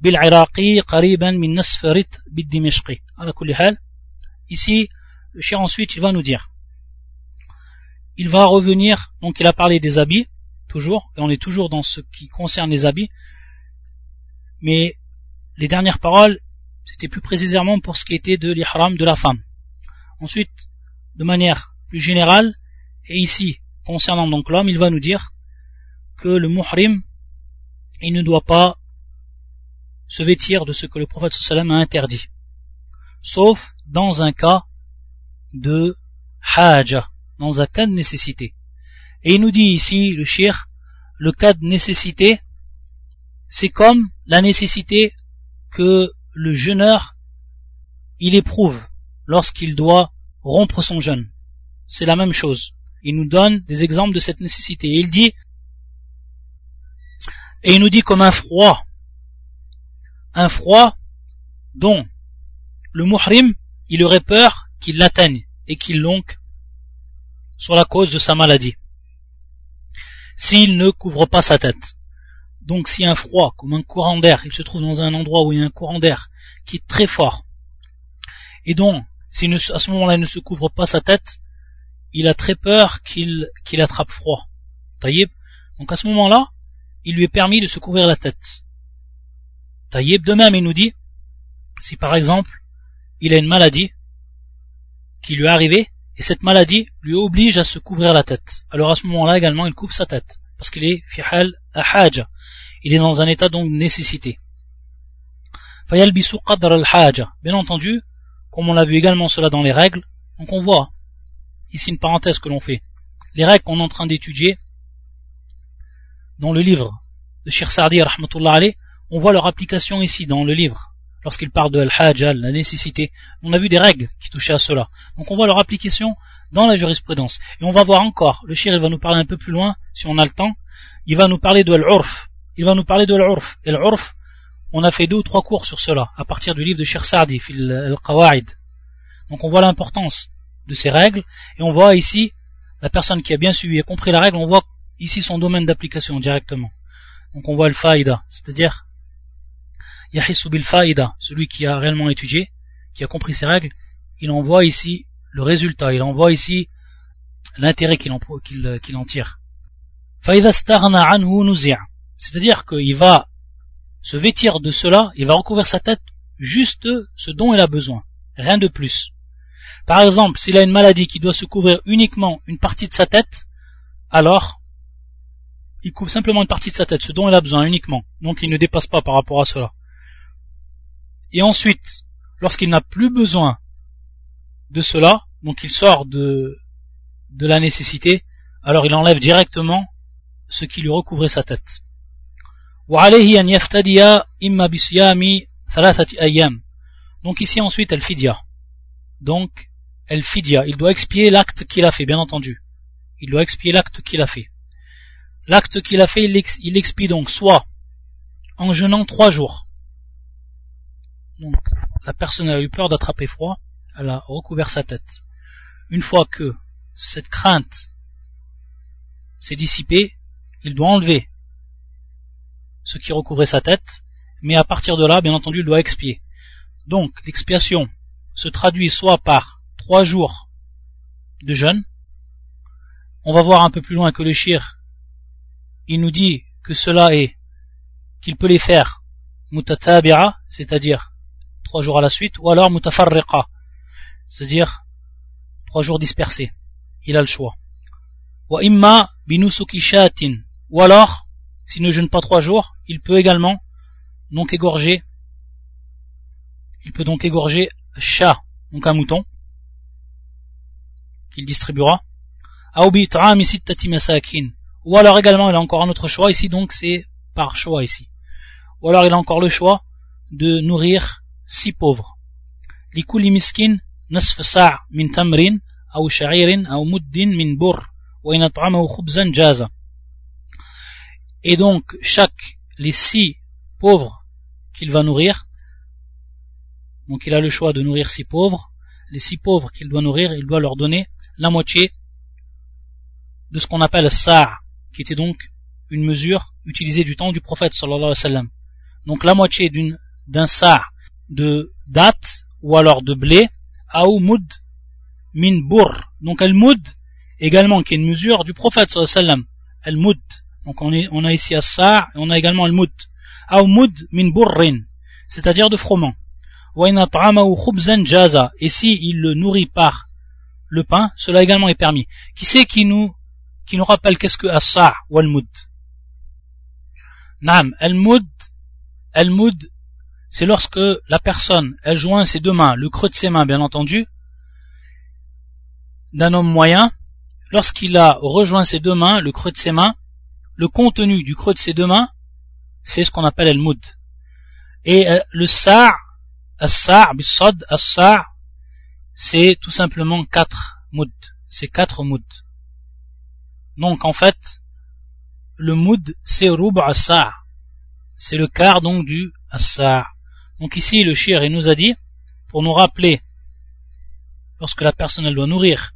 بالعراقي قريبا من نصف رت بالدمشقي على كل حال ici le cher ensuite il va nous dire il va revenir donc il a parlé des habits toujours et on est toujours dans ce qui concerne les habits mais les dernières paroles c'était plus précisément pour ce qui était de l'ihram de la femme ensuite de manière plus générale et ici concernant donc l'homme il va nous dire que le muhrim il ne doit pas se vêtir de ce que le prophète sallam a interdit. Sauf dans un cas de haja, dans un cas de nécessité. Et il nous dit ici, le shir, le cas de nécessité, c'est comme la nécessité que le jeûneur, il éprouve lorsqu'il doit rompre son jeûne. C'est la même chose. Il nous donne des exemples de cette nécessité. il dit, et il nous dit comme un froid un froid dont le muhrim, il aurait peur qu'il l'atteigne et qu'il l'onque sur la cause de sa maladie. S'il ne couvre pas sa tête. Donc si un froid, comme un courant d'air, il se trouve dans un endroit où il y a un courant d'air qui est très fort, et s'il à ce moment-là il ne se couvre pas sa tête, il a très peur qu'il attrape froid. Donc à ce moment-là, il lui est permis de se couvrir la tête. Taïb de même, il nous dit, si par exemple, il a une maladie qui lui est arrivée, et cette maladie lui oblige à se couvrir la tête. Alors à ce moment-là également, il couvre sa tête, parce qu'il est fihal haja. Il est dans un état donc de nécessité. Bien entendu, comme on l'a vu également cela dans les règles, donc on voit ici une parenthèse que l'on fait. Les règles qu'on est en train d'étudier dans le livre de Shir Sardi rahmatullah on voit leur application ici dans le livre, lorsqu'il parle de al-hajj, la nécessité. On a vu des règles qui touchaient à cela. Donc on voit leur application dans la jurisprudence. Et on va voir encore, le shir il va nous parler un peu plus loin, si on a le temps, il va nous parler de l'urf. Il va nous parler de l'urf. Et l'urf, on a fait deux ou trois cours sur cela, à partir du livre de Shir Sa'di, al-Qawa'id. Donc on voit l'importance de ces règles, et on voit ici, la personne qui a bien suivi et compris la règle, on voit ici son domaine d'application directement. Donc on voit le faïda, c'est-à-dire bil faïda, celui qui a réellement étudié, qui a compris ces règles, il en voit ici le résultat, il en voit ici l'intérêt qu'il en, qu'il, en tire. C'est-à-dire qu'il va se vêtir de cela, il va recouvrir sa tête juste ce dont il a besoin, rien de plus. Par exemple, s'il a une maladie qui doit se couvrir uniquement une partie de sa tête, alors il couvre simplement une partie de sa tête, ce dont il a besoin uniquement. Donc il ne dépasse pas par rapport à cela. Et ensuite, lorsqu'il n'a plus besoin de cela, donc il sort de, de la nécessité, alors il enlève directement ce qui lui recouvrait sa tête. Donc ici ensuite elle fidia. Donc elle fidia. Il doit expier l'acte qu'il a fait, bien entendu. Il doit expier l'acte qu'il a fait. L'acte qu'il a fait, il expie donc soit en jeûnant trois jours, donc, la personne a eu peur d'attraper froid, elle a recouvert sa tête. Une fois que cette crainte s'est dissipée, il doit enlever ce qui recouvrait sa tête, mais à partir de là, bien entendu, il doit expier. Donc, l'expiation se traduit soit par trois jours de jeûne. On va voir un peu plus loin que le shir, il nous dit que cela est, qu'il peut les faire mutatabi'a, c'est-à-dire trois jours à la suite, ou alors mutafarriqa, c'est-à-dire trois jours dispersés. Il a le choix. Ou alors, s'il ne jeûne pas trois jours, il peut également donc égorger, il peut donc égorger chat, donc un mouton, qu'il distribuera. Ou alors également, il a encore un autre choix ici, donc c'est par choix ici. Ou alors il a encore le choix de nourrir six pauvres. لكل مسكين نصف صاع من تمر أو شعير أو مد من بر وإن أطعمه خبزا جاز et donc, chaque, les six pauvres qu'il va nourrir, donc il a le choix de nourrir six pauvres, les six pauvres qu'il doit nourrir, il doit leur donner la moitié de ce qu'on appelle sa' qui était donc une mesure utilisée du temps du prophète sallallahu alayhi wa sallam. donc la moitié d'un sa' de date ou alors de blé, ou moud min bour. Donc al moud également qui est une mesure du prophète sallam. Al moud. Donc on, a ici as et on a également al moud. Ou moud min burrin, c'est-à-dire de froment. Et si il le nourrit par le pain, cela également est permis. Qui c'est qui nous, qui nous rappelle qu'est-ce que as ou al-moud Naam, al-moud, al-moud, c'est lorsque la personne, elle joint ses deux mains, le creux de ses mains bien entendu, d'un homme moyen, lorsqu'il a rejoint ses deux mains, le creux de ses mains, le contenu du creux de ses deux mains, c'est ce qu'on appelle al-moud. Et euh, le sa' as-sa' bisad, as-sa' c'est tout simplement quatre moud. C'est quatre moud. Donc en fait, le moud c'est rub as C'est le quart donc du as Donc ici le shir il nous a dit, pour nous rappeler, lorsque la personne doit nourrir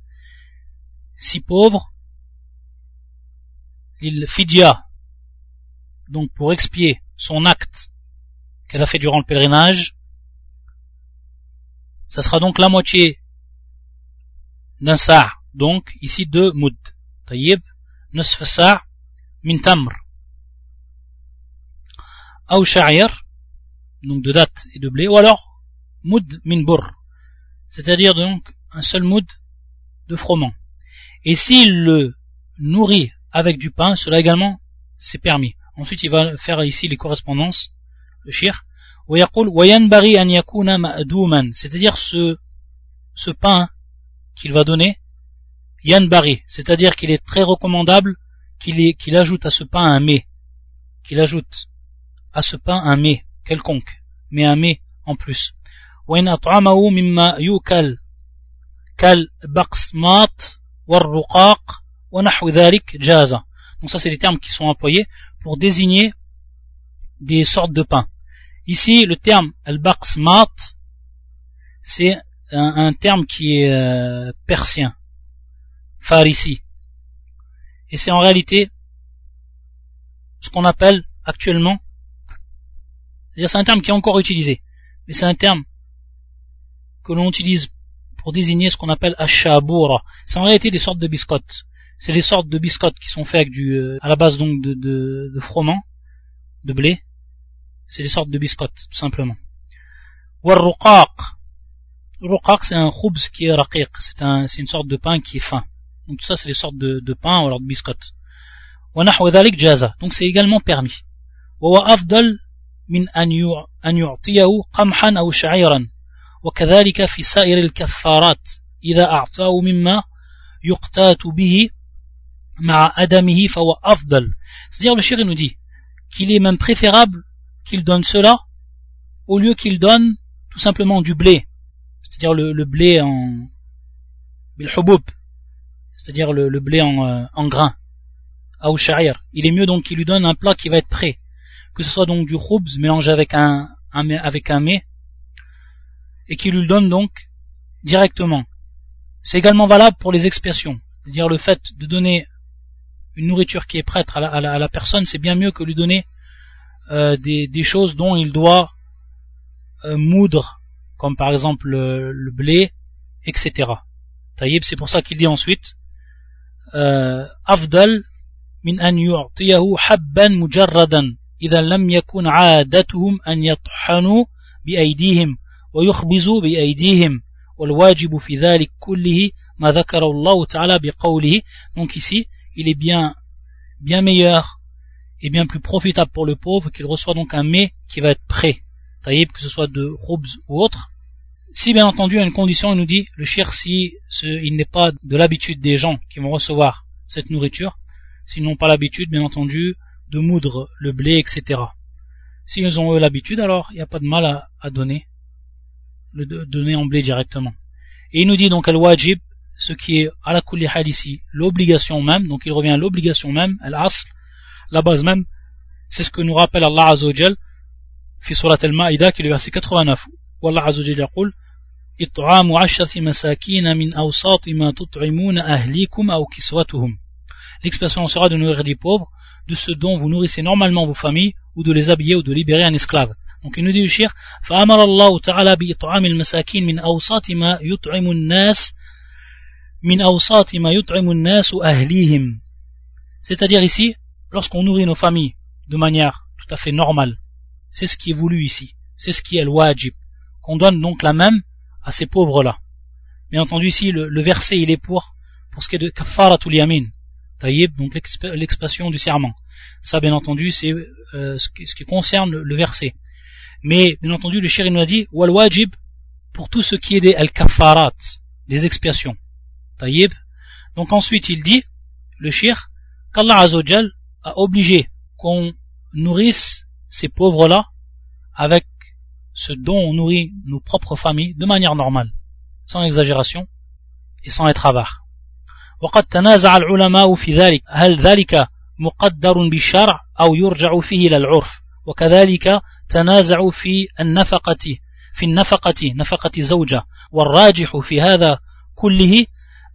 si pauvre, il fidya, donc pour expier son acte qu'elle a fait durant le pèlerinage, ça sera donc la moitié d'un sa' donc ici deux moud. Tayyib, نصف sa' min tamr. Ou sha'ir, donc de date et de blé, ou alors moud min bur, c'est-à-dire donc un seul moud de froment. Et s'il le nourrit avec du pain, cela également c'est permis. Ensuite, il va faire ici les correspondances, le shir. C'est-à-dire ce, ce pain qu'il va donner, yanbari, c'est-à-dire qu'il est très recommandable qu'il ajoute à ce pain un mets, qu'il ajoute à ce pain un mets quelconque, mais un mets en plus. Donc ça c'est des termes qui sont employés pour désigner des sortes de pain. Ici le terme al-baqsmat c'est un, terme qui est euh, persien, farisi. Et c'est en réalité ce qu'on appelle actuellement, c'est-à-dire c'est un terme qui est encore utilisé, mais c'est un terme que l'on utilise pour désigner ce qu'on appelle ashabura. C'est en réalité des sortes de biscottes C'est des sortes de biscottes qui sont faites avec du, euh, à la base donc de, de, de froment, de blé. C'est des sortes de biscottes, tout simplement. Warruqaq. Ruqaq, c'est un khoubz qui est raqiq. C'est un, c'est une sorte de pain qui est fin. Donc tout ça, c'est des sortes de, de pain ou alors de biscottes. jaza. Donc c'est également permis. afdal min an yu'tiyahu qamhan aw sha'iran. وكذلك في سائر الكفارات إذا أعطاه مما يقتات به c'est-à-dire le shir nous dit qu'il est même préférable qu'il donne cela au lieu qu'il donne tout simplement du blé. C'est-à-dire le, blé en c'est-à-dire le, blé en, euh, en grain. Sha'ir il est mieux donc qu'il lui donne un plat qui va être prêt. Que ce soit donc du khubz mélangé avec un, un avec un mets et qui lui donne donc directement. C'est également valable pour les expiations, c'est-à-dire le fait de donner une nourriture qui est prête à la, personne, c'est bien mieux que lui donner euh, des, choses dont il doit euh, moudre, comme par exemple le, blé, etc. Taïb, c'est pour ça qu'il dit ensuite euh, Afdal min an yu'tiyahu habban mujarradan idha lam yakun 'adatuhum an yathhanu bi aydihim ويخبزوا بأيديهم والواجب في ذلك كله ما ذكر الله تعالى بقوله donc ici il est bien bien meilleur et bien plus profitable pour le pauvre qu'il reçoit donc un mets qui va être prêt. Taïb que ce soit de roubs ou autre si bien entendu à une condition il nous dit le shir si ce, il n'est pas de l'habitude des gens qui vont recevoir cette nourriture s'ils n'ont pas l'habitude bien entendu de moudre le blé etc s'ils ont eu l'habitude alors il n'y a pas de mal à, donner le donner en blé directement. Et il nous dit donc al-wajib, ce qui est à la kulli ici, l'obligation même, donc il revient à l'obligation même, al-asl, la base même, c'est ce que nous rappelle Allah Azzawajal, fi surat al-Ma'ida, qui est le verset 89, où Allah Azzawajal yaqul, إطعام عشرة مساكين من أوساط ما تطعمون أهليكم أو كسوتهم L'expression sera de nourrir des pauvres, de ce dont vous nourrissez normalement vos familles, ou de les habiller ou de libérer un esclave. Donc il nous dit le shir, فأمر الله تعالى بإطعام المساكين من أوساط ما يطعم الناس c'est-à-dire ici, lorsqu'on nourrit nos familles de manière tout à fait normale, c'est ce qui est voulu ici, c'est ce qui est le wajib, qu'on donne donc la même à ces pauvres-là. Bien entendu ici, le, le, verset il est pour, pour ce qui est de kafaratul yamin, taïb, donc l'expression du serment. Ça, bien entendu, c'est euh, ce, qui, ce, qui, concerne le, verset. Mais, bien entendu, le shir nous a dit, wal wajib, pour tout ce qui est des al-kafarat, des expiations. Taïb. Donc ensuite, il dit, le shir, qu'Allah Azzawajal a obligé qu'on nourrisse ces pauvres-là avec ce dont on nourrit nos propres familles de manière normale, sans exagération et sans être avare. وقد تنازع العلماء في ذلك هل ذلك مقدر بالشرع أو يرجع فيه إلى العرف وكذلك تنازعوا في النفقة في النفقة نفقة زوجة والراجح في هذا كله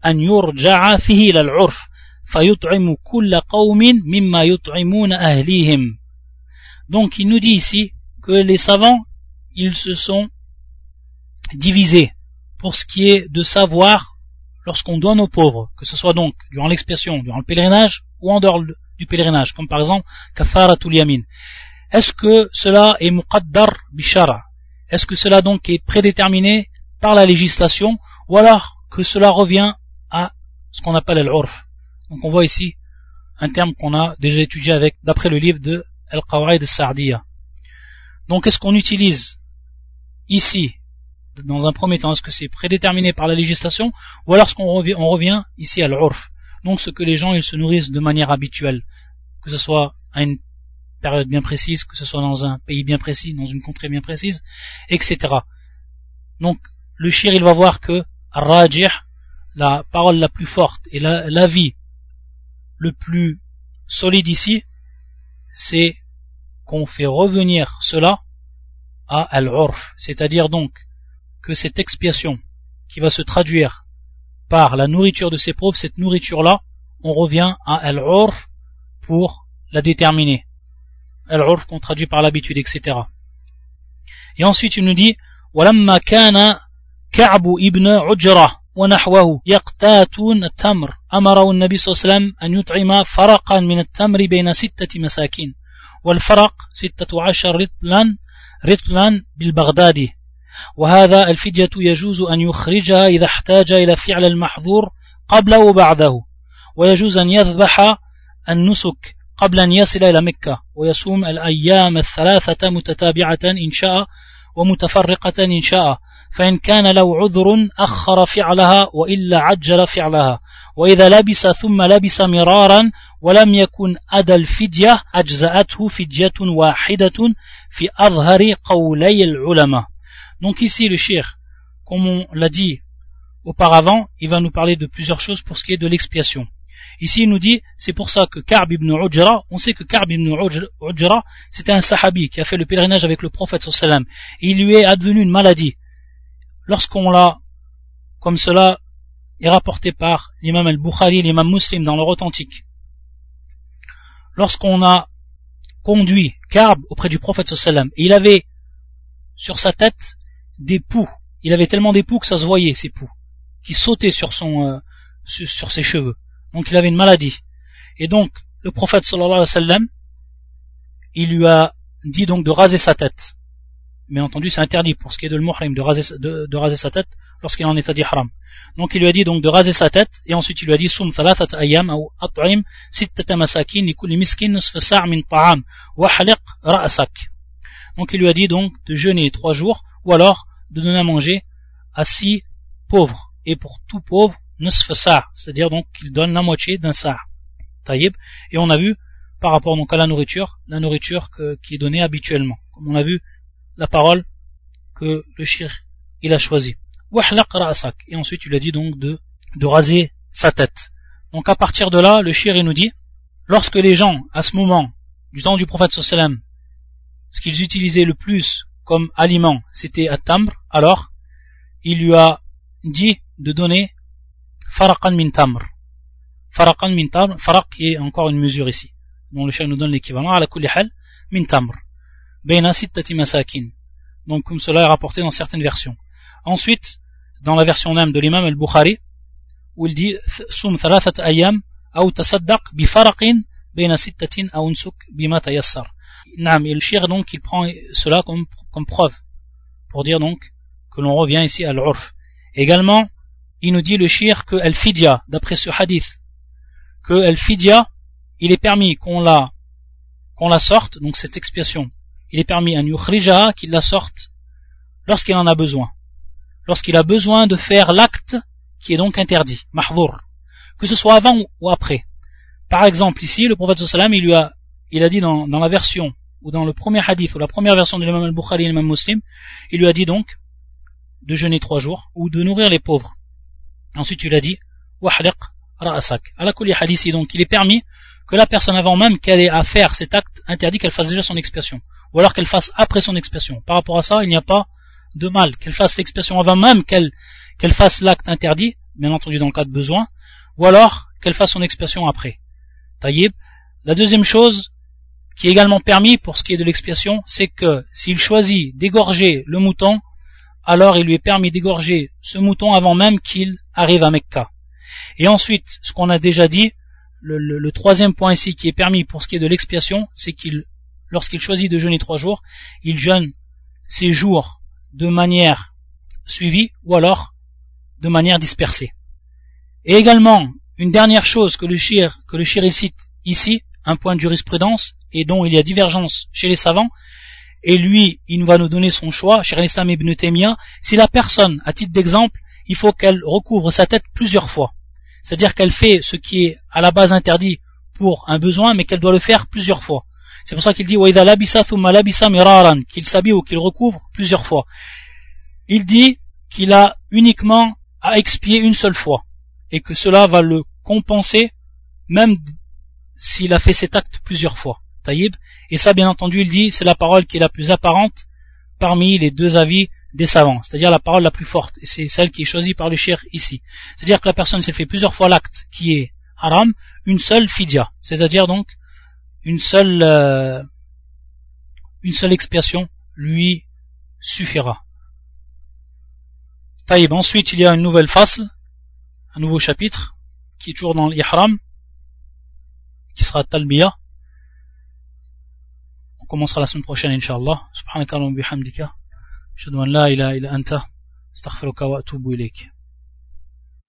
أن يرجع فيه إلى العرف فيطعم كل قوم مما يطعمون أهليهم Donc il nous dit ici que les savants, ils se sont divisés pour ce qui est de savoir lorsqu'on donne aux pauvres, que ce soit donc durant l'expiation, durant le pèlerinage ou en dehors du pèlerinage, comme par exemple kafaratul yamin. Est-ce que cela est muqaddar bishara Est-ce que cela donc est prédéterminé par la législation ou alors que cela revient à ce qu'on appelle l'urf Donc on voit ici un terme qu'on a déjà étudié avec d'après le livre de Al-Qawaid al-Sa'diya. Donc est-ce qu'on utilise ici dans un premier temps, est-ce que c'est prédéterminé par la législation ou alors est-ce qu'on revient, ici à l'urf? Donc ce que les gens ils se nourrissent de manière habituelle, que ce soit à une période bien précise, que ce soit dans un pays bien précis, dans une contrée bien précise, etc. Donc le shir il va voir que rajih, la parole la plus forte et l'avis le plus solide ici, c'est qu'on fait revenir cela à al-urf, c'est-à-dire donc que cette expiation qui va se traduire par la nourriture de ces pauvres, cette nourriture-là, on revient à al-urf pour la déterminer. Al-urf qu'on traduit par l'habitude, etc. Et ensuite il nous dit ولما كان كعب ابن عجرة ونحوه يقتاتون التمر. أمره النبي صلى الله عليه وسلم أن يطعم فرقا من التمر بين ستة مساكين والفرق ستة عشر رطلا رطلا بالبغدادي وهذا الفدية يجوز أن يخرجها إذا احتاج إلى فعل المحظور قبل وبعده ويجوز أن يذبح النسك قبل أن يصل إلى مكة ويصوم الأيام الثلاثة متتابعة إن شاء ومتفرقة إن شاء. فإن كان له عذر أخر فعلها وإلا عجل فعلها وإذا لبس ثم لبس مرارا ولم يكن أدى الفدية أجزأته فدية واحدة في أظهر قولي العلماء Donc ici, le shir, comme on l'a dit auparavant, il va nous parler de plusieurs choses pour ce qui est de l'expiation. Ici, il nous dit, c'est pour ça que Ka'b ibn Ujra, on sait que Ka'b ibn Ujra, c'était un sahabi qui a fait le pèlerinage avec le prophète sallam. Et il lui est advenu une maladie. Lorsqu'on l'a, comme cela est rapporté par l'imam al-Bukhari, l'imam muslim dans leur authentique. Lorsqu'on a conduit Ka'b auprès du prophète sallam, et il avait sur sa tête des poux. Il avait tellement des poux que ça se voyait, ces poux, qui sautaient sur son, euh, sur, ses cheveux. Donc il avait une maladie. Et donc, le prophète sallallahu alayhi wa sallam, il lui a dit donc de raser sa tête. Bien entendu, c'est interdit pour ce qui est de le de raser, de, raser sa tête lorsqu'il est en état d'ihram. Donc il lui a dit donc de raser sa tête et ensuite il lui a dit sum thalathat ayam ou at'im sittata masakin li miskin min ta'am wa haliq ra'sak. Donc il lui a dit donc de jeûner trois jours ou alors de donner à manger à six pauvres. Et pour tout pauvre, nusf sa', c'est-à-dire donc qu'il donne la moitié d'un sa'. Taïb. Et on a vu, par rapport donc à la nourriture, la nourriture qui est donnée habituellement. Comme on a vu la parole que le shir il a choisi. Et ensuite il a dit donc de, de raser sa tête. Donc à partir de là, le shir nous dit, lorsque les gens, à ce moment, du temps du prophète sallam, ce qu'ils utilisaient le plus comme aliment, c'était à tamr, alors il lui a dit de donner faraqan min tamr. Faraqan min tamr, faraq qui est encore une mesure ici, dont le chien nous donne l'équivalent, à la kulli min tamr donc comme cela est rapporté dans certaines versions. Ensuite dans la version même de l'imam al-Bukhari où il dit sum ayam bi Naam, et le shir donc il prend cela comme, comme preuve pour dire donc que l'on revient ici à l'urf. Également, il nous dit le shir que al-fidya, d'après ce hadith, que al-fidya, il est permis qu'on la, qu'on la sorte, donc cette expiation, il est permis à yukhrijaha qu'il la sorte lorsqu'il en a besoin. Lorsqu'il a besoin de faire l'acte qui est donc interdit, mahdour, que ce soit avant ou après. Par exemple, ici, le prophète sallam, il lui a, il a dit dans, la version, ou dans le premier hadith, ou la première version de l'imam al-Bukhari et l'imam muslim, il lui a dit donc, de jeûner trois jours, ou de nourrir les pauvres. Ensuite, il a dit, wahliq ra'asak. la hadith, donc, il est permis que la personne avant même qu'elle ait à faire cet acte interdit qu'elle fasse déjà son expiation. Ou alors qu'elle fasse après son expiation. Par rapport à ça, il n'y a pas de mal. Qu'elle fasse l'expiation avant même qu'elle qu'elle fasse l'acte interdit, bien entendu dans le cas de besoin, ou alors qu'elle fasse son expiation après. Taïb. La deuxième chose qui est également permis pour ce qui est de l'expiation, c'est que s'il choisit d'égorger le mouton, alors il lui est permis d'égorger ce mouton avant même qu'il arrive à Mecca. Et ensuite, ce qu'on a déjà dit, le, troisième point ici qui est permis pour ce qui est de l'expiation, c'est qu'il, lorsqu'il choisit de jeûner trois jours, il jeûne ses jours de manière suivie ou alors de manière dispersée. Et également, une dernière chose que le shir, que le shir cite ici, un point de jurisprudence, et dont il y a divergence chez les savants, et lui, il va nous donner son choix, cher l'Islam ibn Taymiyyah, si la personne, à titre d'exemple, il faut qu'elle recouvre sa tête plusieurs fois. C'est-à-dire qu'elle fait ce qui est à la base interdit pour un besoin, mais qu'elle doit le faire plusieurs fois. C'est pour ça qu'il dit qu'il s'habille ou qu'il recouvre plusieurs fois. Il dit qu'il a uniquement à expier une seule fois et que cela va le compenser même s'il a fait cet acte plusieurs fois. Taïb. Et ça, bien entendu, il dit, c'est la parole qui est la plus apparente parmi les deux avis des savants, c'est-à-dire la parole la plus forte, et c'est celle qui est choisie par le shir ici. C'est-à-dire que la personne, s'il fait plusieurs fois l'acte qui est haram, une seule fidya, c'est-à-dire donc euh, une seule, expiation lui suffira. Ensuite, il y a une nouvelle fasl, un nouveau chapitre, qui est toujours dans l'Ihram, qui sera Talbiya. On commencera la semaine prochaine, Inch'Allah. Bihamdika. Shadwan anta.